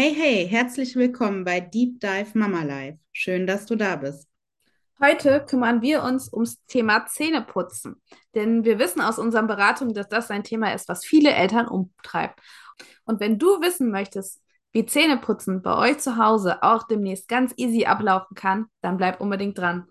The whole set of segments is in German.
Hey, hey, herzlich willkommen bei Deep Dive Mama Life. Schön, dass du da bist. Heute kümmern wir uns ums Thema Zähneputzen, denn wir wissen aus unseren Beratungen, dass das ein Thema ist, was viele Eltern umtreibt. Und wenn du wissen möchtest, wie Zähneputzen bei euch zu Hause auch demnächst ganz easy ablaufen kann, dann bleib unbedingt dran.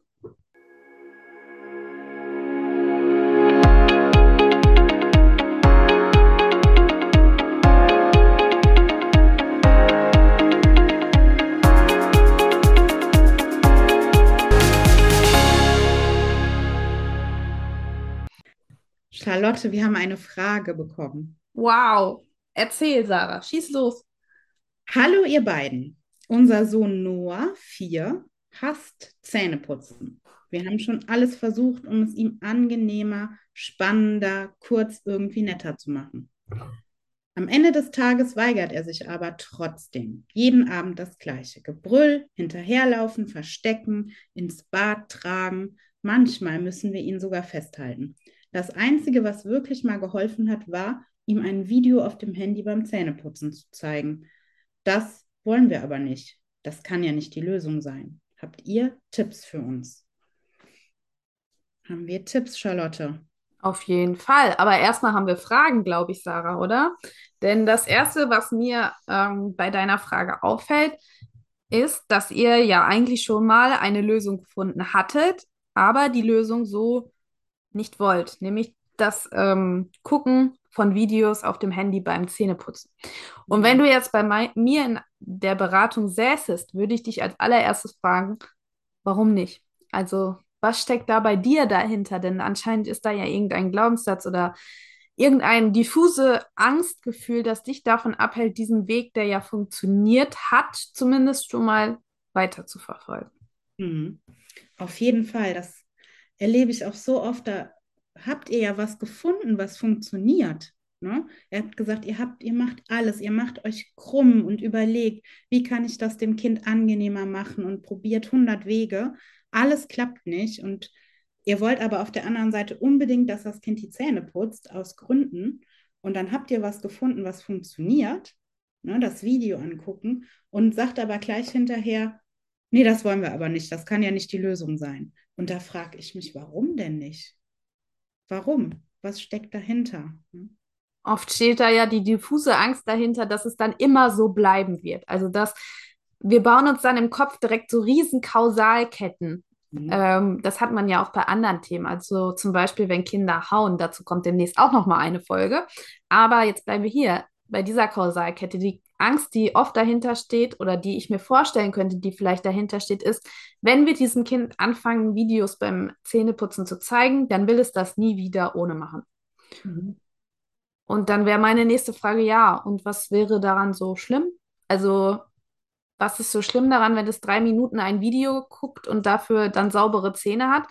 Charlotte, wir haben eine Frage bekommen. Wow, erzähl, Sarah, schieß los. Hallo, ihr beiden. Unser Sohn Noah, vier, hasst Zähneputzen. Wir haben schon alles versucht, um es ihm angenehmer, spannender, kurz irgendwie netter zu machen. Am Ende des Tages weigert er sich aber trotzdem. Jeden Abend das Gleiche. Gebrüll, hinterherlaufen, verstecken, ins Bad tragen. Manchmal müssen wir ihn sogar festhalten. Das Einzige, was wirklich mal geholfen hat, war, ihm ein Video auf dem Handy beim Zähneputzen zu zeigen. Das wollen wir aber nicht. Das kann ja nicht die Lösung sein. Habt ihr Tipps für uns? Haben wir Tipps, Charlotte? Auf jeden Fall. Aber erstmal haben wir Fragen, glaube ich, Sarah, oder? Denn das Erste, was mir ähm, bei deiner Frage auffällt, ist, dass ihr ja eigentlich schon mal eine Lösung gefunden hattet, aber die Lösung so nicht wollt, nämlich das ähm, Gucken von Videos auf dem Handy beim Zähneputzen. Und wenn du jetzt bei mir in der Beratung säßest, würde ich dich als allererstes fragen, warum nicht? Also, was steckt da bei dir dahinter? Denn anscheinend ist da ja irgendein Glaubenssatz oder irgendein diffuse Angstgefühl, das dich davon abhält, diesen Weg, der ja funktioniert hat, zumindest schon mal weiter zu verfolgen. Mhm. Auf jeden Fall, das erlebe ich auch so oft, da habt ihr ja was gefunden, was funktioniert. Ne? Er hat gesagt, ihr habt, ihr macht alles, ihr macht euch krumm und überlegt, wie kann ich das dem Kind angenehmer machen und probiert 100 Wege. Alles klappt nicht und ihr wollt aber auf der anderen Seite unbedingt, dass das Kind die Zähne putzt, aus Gründen. Und dann habt ihr was gefunden, was funktioniert, ne? das Video angucken und sagt aber gleich hinterher, nee, das wollen wir aber nicht, das kann ja nicht die Lösung sein. Und da frage ich mich, warum denn nicht? Warum? Was steckt dahinter? Hm? Oft steht da ja die diffuse Angst dahinter, dass es dann immer so bleiben wird. Also dass wir bauen uns dann im Kopf direkt so riesen Kausalketten. Mhm. Ähm, das hat man ja auch bei anderen Themen. Also zum Beispiel, wenn Kinder hauen, dazu kommt demnächst auch noch mal eine Folge. Aber jetzt bleiben wir hier bei dieser Kausalkette. Die Angst, die oft dahinter steht oder die ich mir vorstellen könnte, die vielleicht dahinter steht, ist, wenn wir diesem Kind anfangen, Videos beim Zähneputzen zu zeigen, dann will es das nie wieder ohne machen. Mhm. Und dann wäre meine nächste Frage, ja, und was wäre daran so schlimm? Also, was ist so schlimm daran, wenn es drei Minuten ein Video guckt und dafür dann saubere Zähne hat?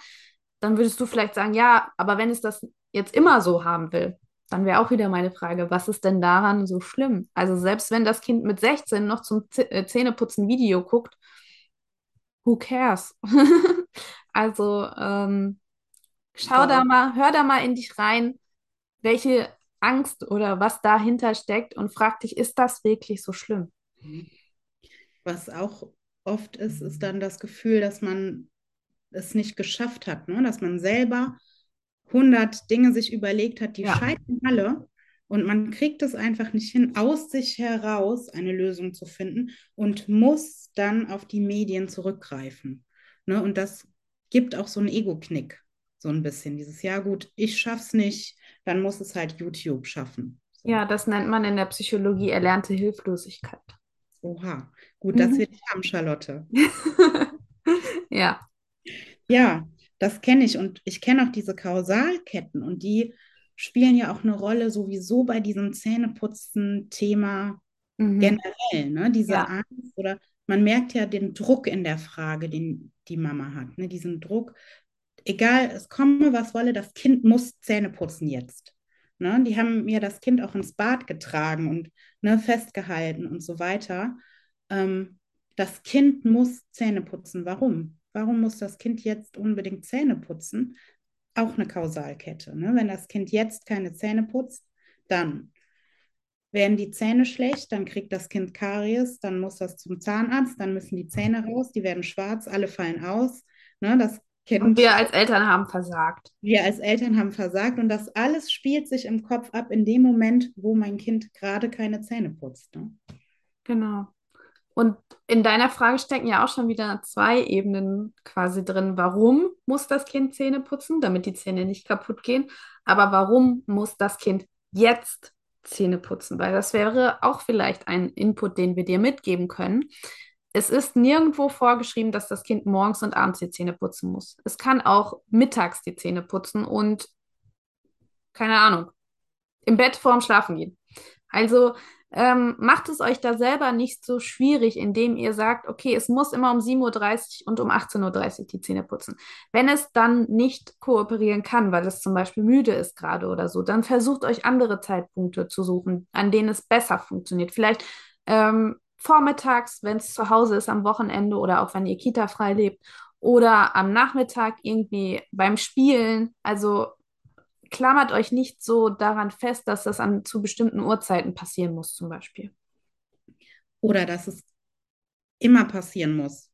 Dann würdest du vielleicht sagen, ja, aber wenn es das jetzt immer so haben will, dann wäre auch wieder meine Frage, was ist denn daran so schlimm? Also selbst wenn das Kind mit 16 noch zum äh, Zähneputzen Video guckt, who cares? also ähm, schau ja. da mal, hör da mal in dich rein, welche Angst oder was dahinter steckt und frag dich, ist das wirklich so schlimm? Was auch oft ist, ist dann das Gefühl, dass man es nicht geschafft hat, ne? dass man selber 100 Dinge sich überlegt hat, die ja. scheitern alle. Und man kriegt es einfach nicht hin, aus sich heraus eine Lösung zu finden und muss dann auf die Medien zurückgreifen. Ne? Und das gibt auch so einen Ego-Knick, so ein bisschen. Dieses, ja gut, ich schaff's nicht, dann muss es halt YouTube schaffen. So. Ja, das nennt man in der Psychologie erlernte Hilflosigkeit. Oha, gut, dass mhm. wir dich haben, Charlotte. ja. Ja, das kenne ich und ich kenne auch diese Kausalketten und die spielen ja auch eine Rolle sowieso bei diesem Zähneputzen-Thema mhm. generell. Ne? Diese ja. Angst oder man merkt ja den Druck in der Frage, den die Mama hat. Ne? Diesen Druck, egal, es komme, was wolle, das Kind muss Zähne putzen jetzt. Ne? Die haben mir das Kind auch ins Bad getragen und ne, festgehalten und so weiter. Ähm, das Kind muss Zähne putzen. Warum? Warum muss das Kind jetzt unbedingt Zähne putzen? Auch eine Kausalkette. Ne? Wenn das Kind jetzt keine Zähne putzt, dann werden die Zähne schlecht, dann kriegt das Kind Karies, dann muss das zum Zahnarzt, dann müssen die Zähne raus, die werden schwarz, alle fallen aus. Ne, das Kind, und wir als Eltern haben versagt. Wir als Eltern haben versagt und das alles spielt sich im Kopf ab in dem Moment, wo mein Kind gerade keine Zähne putzt. Ne? Genau. Und in deiner Frage stecken ja auch schon wieder zwei Ebenen quasi drin. Warum muss das Kind Zähne putzen, damit die Zähne nicht kaputt gehen? Aber warum muss das Kind jetzt Zähne putzen? Weil das wäre auch vielleicht ein Input, den wir dir mitgeben können. Es ist nirgendwo vorgeschrieben, dass das Kind morgens und abends die Zähne putzen muss. Es kann auch mittags die Zähne putzen und keine Ahnung, im Bett vorm Schlafen gehen. Also ähm, macht es euch da selber nicht so schwierig, indem ihr sagt, okay, es muss immer um 7.30 Uhr und um 18.30 Uhr die Zähne putzen. Wenn es dann nicht kooperieren kann, weil es zum Beispiel müde ist gerade oder so, dann versucht euch andere Zeitpunkte zu suchen, an denen es besser funktioniert. Vielleicht ähm, vormittags, wenn es zu Hause ist am Wochenende oder auch wenn ihr Kita frei lebt oder am Nachmittag irgendwie beim Spielen. Also klammert euch nicht so daran fest, dass das an zu bestimmten Uhrzeiten passieren muss, zum Beispiel. Oder dass es immer passieren muss.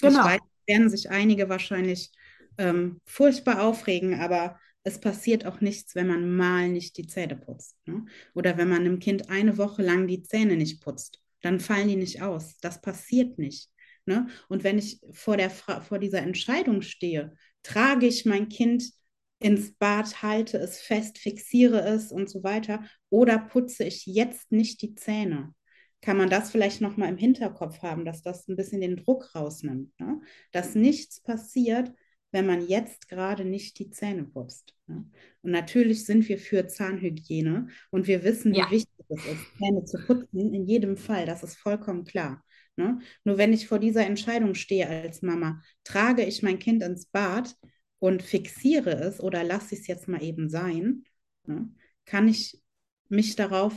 Genau. Ich weiß, werden sich einige wahrscheinlich ähm, furchtbar aufregen, aber es passiert auch nichts, wenn man mal nicht die Zähne putzt. Ne? Oder wenn man einem Kind eine Woche lang die Zähne nicht putzt, dann fallen die nicht aus. Das passiert nicht. Ne? Und wenn ich vor, der, vor dieser Entscheidung stehe, trage ich mein Kind ins Bad, halte es fest, fixiere es und so weiter, oder putze ich jetzt nicht die Zähne? Kann man das vielleicht nochmal im Hinterkopf haben, dass das ein bisschen den Druck rausnimmt, ne? dass nichts passiert, wenn man jetzt gerade nicht die Zähne putzt. Ne? Und natürlich sind wir für Zahnhygiene und wir wissen, ja. wie wichtig es ist, Zähne zu putzen, in jedem Fall, das ist vollkommen klar. Ne? Nur wenn ich vor dieser Entscheidung stehe als Mama, trage ich mein Kind ins Bad, und fixiere es oder lasse ich es jetzt mal eben sein, ne, kann ich mich darauf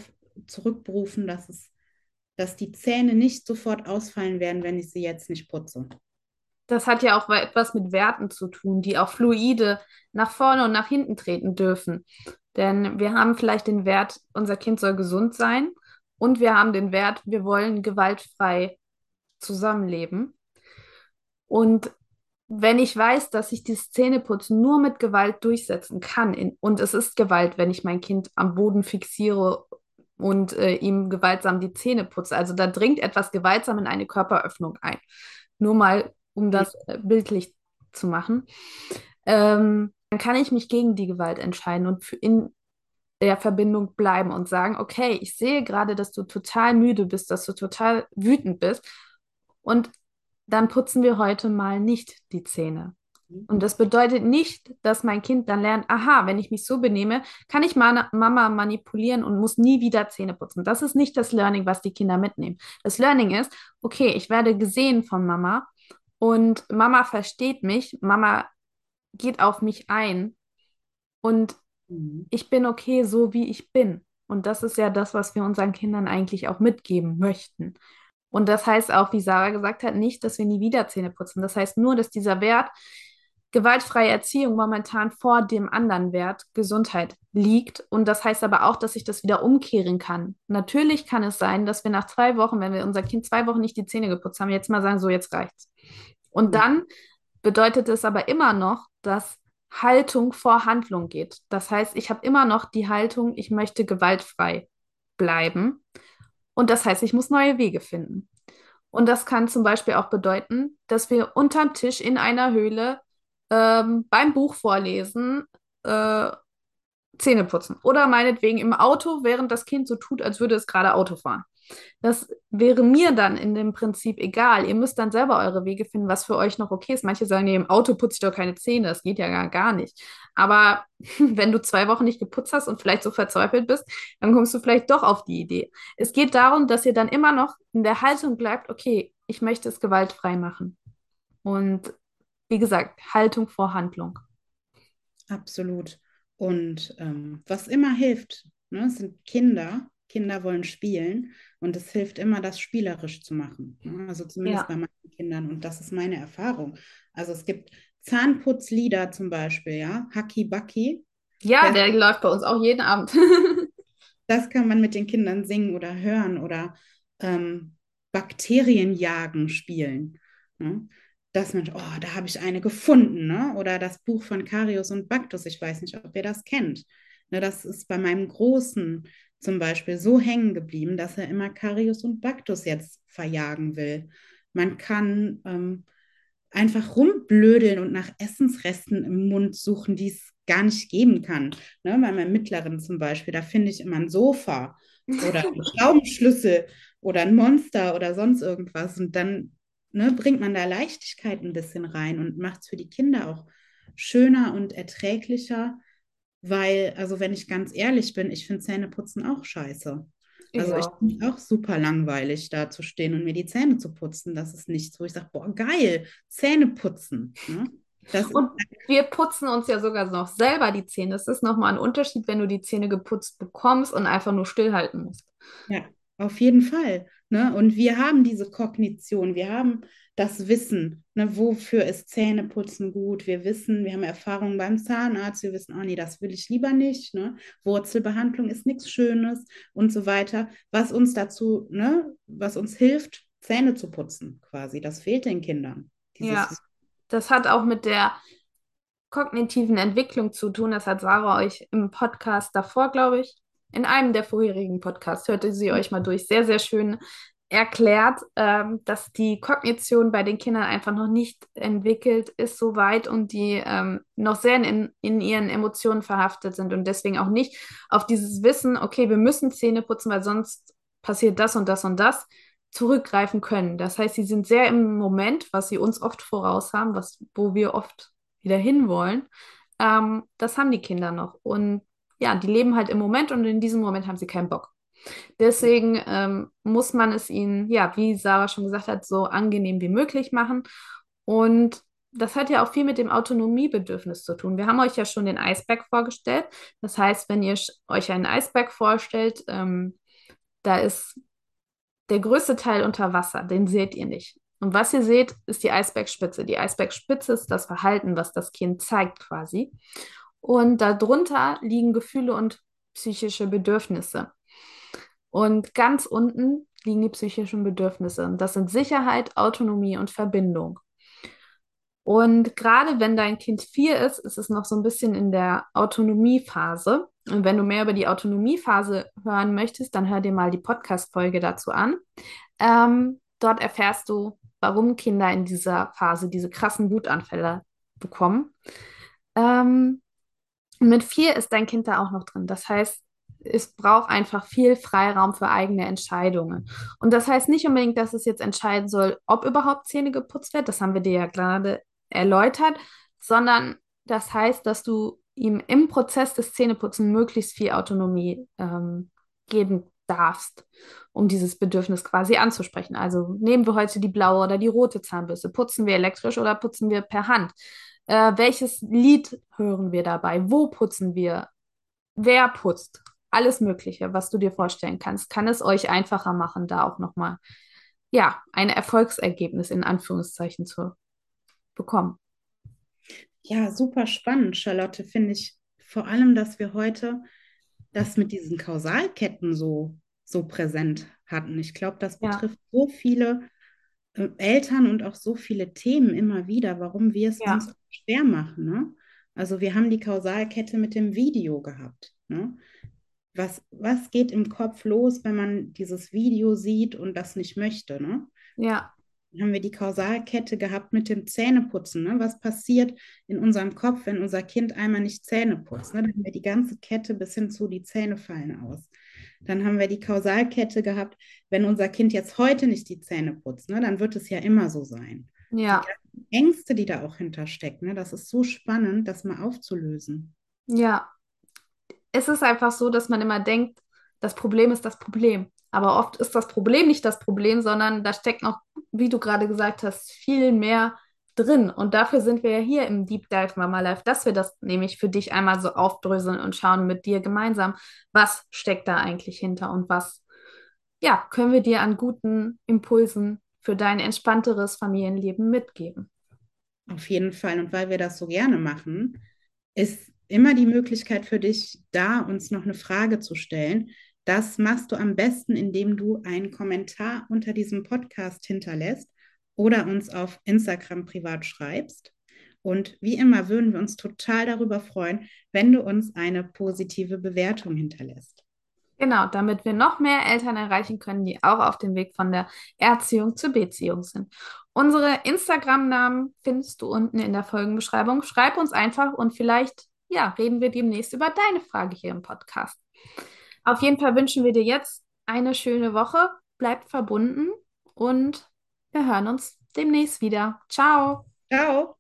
zurückberufen, dass es, dass die Zähne nicht sofort ausfallen werden, wenn ich sie jetzt nicht putze. Das hat ja auch etwas mit Werten zu tun, die auch fluide nach vorne und nach hinten treten dürfen. Denn wir haben vielleicht den Wert, unser Kind soll gesund sein und wir haben den Wert, wir wollen gewaltfrei zusammenleben. Und wenn ich weiß, dass ich die Zähneputzen nur mit Gewalt durchsetzen kann, in, und es ist Gewalt, wenn ich mein Kind am Boden fixiere und äh, ihm gewaltsam die Zähne putze. Also da dringt etwas gewaltsam in eine Körperöffnung ein. Nur mal, um das äh, bildlich zu machen. Ähm, dann kann ich mich gegen die Gewalt entscheiden und in der Verbindung bleiben und sagen, okay, ich sehe gerade, dass du total müde bist, dass du total wütend bist. Und dann putzen wir heute mal nicht die Zähne. Mhm. Und das bedeutet nicht, dass mein Kind dann lernt, aha, wenn ich mich so benehme, kann ich Mama manipulieren und muss nie wieder Zähne putzen. Das ist nicht das Learning, was die Kinder mitnehmen. Das Learning ist, okay, ich werde gesehen von Mama und Mama versteht mich, Mama geht auf mich ein und mhm. ich bin okay, so wie ich bin. Und das ist ja das, was wir unseren Kindern eigentlich auch mitgeben möchten. Und das heißt auch, wie Sarah gesagt hat, nicht, dass wir nie wieder Zähne putzen. Das heißt nur, dass dieser Wert gewaltfreie Erziehung momentan vor dem anderen Wert Gesundheit liegt. Und das heißt aber auch, dass ich das wieder umkehren kann. Natürlich kann es sein, dass wir nach zwei Wochen, wenn wir unser Kind zwei Wochen nicht die Zähne geputzt haben, jetzt mal sagen, so jetzt reicht's. Und dann bedeutet es aber immer noch, dass Haltung vor Handlung geht. Das heißt, ich habe immer noch die Haltung, ich möchte gewaltfrei bleiben. Und das heißt, ich muss neue Wege finden. Und das kann zum Beispiel auch bedeuten, dass wir unterm Tisch in einer Höhle ähm, beim Buch vorlesen äh, Zähne putzen. Oder meinetwegen im Auto, während das Kind so tut, als würde es gerade Auto fahren. Das wäre mir dann in dem Prinzip egal. Ihr müsst dann selber eure Wege finden, was für euch noch okay ist. Manche sagen, nee, im Auto putze ich doch keine Zähne, das geht ja gar, gar nicht. Aber wenn du zwei Wochen nicht geputzt hast und vielleicht so verzweifelt bist, dann kommst du vielleicht doch auf die Idee. Es geht darum, dass ihr dann immer noch in der Haltung bleibt, okay, ich möchte es gewaltfrei machen. Und wie gesagt, Haltung vor Handlung. Absolut. Und ähm, was immer hilft, ne, sind Kinder, Kinder wollen spielen und es hilft immer, das spielerisch zu machen. Ne? Also zumindest ja. bei meinen Kindern und das ist meine Erfahrung. Also es gibt Zahnputzlieder zum Beispiel, ja, Haki Baki. Ja, der, der läuft bei uns auch jeden Abend. das kann man mit den Kindern singen oder hören oder ähm, Bakterienjagen spielen. Ne? Dass man, oh, da habe ich eine gefunden, ne? Oder das Buch von Karius und Baktus, ich weiß nicht, ob ihr das kennt. Ne, das ist bei meinem Großen zum Beispiel so hängen geblieben, dass er immer Karius und Baktus jetzt verjagen will. Man kann ähm, einfach rumblödeln und nach Essensresten im Mund suchen, die es gar nicht geben kann. Ne? Bei meinem Mittleren zum Beispiel, da finde ich immer ein Sofa oder einen Schraubenschlüssel oder ein Monster oder sonst irgendwas. Und dann ne, bringt man da Leichtigkeit ein bisschen rein und macht es für die Kinder auch schöner und erträglicher, weil, also wenn ich ganz ehrlich bin, ich finde Zähneputzen auch scheiße. Also ich finde es auch super langweilig, da zu stehen und mir die Zähne zu putzen. Das ist nichts, wo ich sage, boah, geil, Zähne putzen. Ne? und wir putzen uns ja sogar noch selber die Zähne. Das ist nochmal ein Unterschied, wenn du die Zähne geputzt bekommst und einfach nur stillhalten musst. Ja, auf jeden Fall. Ne? Und wir haben diese Kognition, wir haben das Wissen, ne, wofür ist Zähneputzen gut. Wir wissen, wir haben Erfahrungen beim Zahnarzt, wir wissen, oh nee, das will ich lieber nicht. Ne? Wurzelbehandlung ist nichts Schönes und so weiter. Was uns dazu, ne, was uns hilft, Zähne zu putzen, quasi. Das fehlt den Kindern. ja, das hat auch mit der kognitiven Entwicklung zu tun. Das hat Sarah euch im Podcast davor, glaube ich, in einem der vorherigen Podcasts, hörte sie euch mal durch. Sehr, sehr schön erklärt, ähm, dass die Kognition bei den Kindern einfach noch nicht entwickelt ist so weit und die ähm, noch sehr in, in ihren Emotionen verhaftet sind und deswegen auch nicht auf dieses Wissen, okay, wir müssen Zähne putzen, weil sonst passiert das und das und das, zurückgreifen können. Das heißt, sie sind sehr im Moment, was sie uns oft voraus haben, was, wo wir oft wieder hinwollen. Ähm, das haben die Kinder noch. Und ja, die leben halt im Moment und in diesem Moment haben sie keinen Bock. Deswegen ähm, muss man es ihnen, ja, wie Sarah schon gesagt hat, so angenehm wie möglich machen. Und das hat ja auch viel mit dem Autonomiebedürfnis zu tun. Wir haben euch ja schon den Eisberg vorgestellt. Das heißt, wenn ihr euch einen Eisberg vorstellt, ähm, da ist der größte Teil unter Wasser, den seht ihr nicht. Und was ihr seht, ist die Eisbergspitze. Die Eisbergspitze ist das Verhalten, was das Kind zeigt quasi. Und darunter liegen Gefühle und psychische Bedürfnisse. Und ganz unten liegen die psychischen Bedürfnisse. Und das sind Sicherheit, Autonomie und Verbindung. Und gerade wenn dein Kind vier ist, ist es noch so ein bisschen in der Autonomiephase. Und wenn du mehr über die Autonomiephase hören möchtest, dann hör dir mal die Podcast-Folge dazu an. Ähm, dort erfährst du, warum Kinder in dieser Phase diese krassen Wutanfälle bekommen. Ähm, mit vier ist dein Kind da auch noch drin. Das heißt, es braucht einfach viel Freiraum für eigene Entscheidungen. Und das heißt nicht unbedingt, dass es jetzt entscheiden soll, ob überhaupt Zähne geputzt wird, das haben wir dir ja gerade erläutert, sondern das heißt, dass du ihm im Prozess des Zähneputzen möglichst viel Autonomie ähm, geben darfst, um dieses Bedürfnis quasi anzusprechen. Also nehmen wir heute die blaue oder die rote Zahnbürste, putzen wir elektrisch oder putzen wir per Hand? Äh, welches Lied hören wir dabei? Wo putzen wir? Wer putzt? alles Mögliche, was du dir vorstellen kannst, kann es euch einfacher machen, da auch nochmal, ja, ein Erfolgsergebnis in Anführungszeichen zu bekommen. Ja, super spannend, Charlotte, finde ich vor allem, dass wir heute das mit diesen Kausalketten so, so präsent hatten. Ich glaube, das betrifft ja. so viele Eltern und auch so viele Themen immer wieder, warum wir es ja. uns schwer machen. Ne? Also wir haben die Kausalkette mit dem Video gehabt. Ne? was, was geht im Kopf los, wenn man dieses Video sieht und das nicht möchte, ne? Ja. Dann haben wir die Kausalkette gehabt mit dem Zähneputzen. Ne? Was passiert in unserem Kopf, wenn unser Kind einmal nicht Zähne putzt? Ne? Dann haben wir die ganze Kette bis hin zu die Zähne fallen aus. Dann haben wir die Kausalkette gehabt, wenn unser Kind jetzt heute nicht die Zähne putzt, ne? dann wird es ja immer so sein. Ja. Die Ängste, die da auch hinterstecken, ne? das ist so spannend, das mal aufzulösen. Ja, es ist einfach so, dass man immer denkt, das Problem ist das Problem. Aber oft ist das Problem nicht das Problem, sondern da steckt noch, wie du gerade gesagt hast, viel mehr drin. Und dafür sind wir ja hier im Deep Dive Mama Life, dass wir das nämlich für dich einmal so aufdröseln und schauen mit dir gemeinsam, was steckt da eigentlich hinter und was, ja, können wir dir an guten Impulsen für dein entspannteres Familienleben mitgeben. Auf jeden Fall. Und weil wir das so gerne machen, ist immer die Möglichkeit für dich, da uns noch eine Frage zu stellen. Das machst du am besten, indem du einen Kommentar unter diesem Podcast hinterlässt oder uns auf Instagram privat schreibst. Und wie immer würden wir uns total darüber freuen, wenn du uns eine positive Bewertung hinterlässt. Genau, damit wir noch mehr Eltern erreichen können, die auch auf dem Weg von der Erziehung zur Beziehung sind. Unsere Instagram-Namen findest du unten in der Folgenbeschreibung. Schreib uns einfach und vielleicht, ja, reden wir demnächst über deine Frage hier im Podcast. Auf jeden Fall wünschen wir dir jetzt eine schöne Woche. Bleibt verbunden und wir hören uns demnächst wieder. Ciao. Ciao.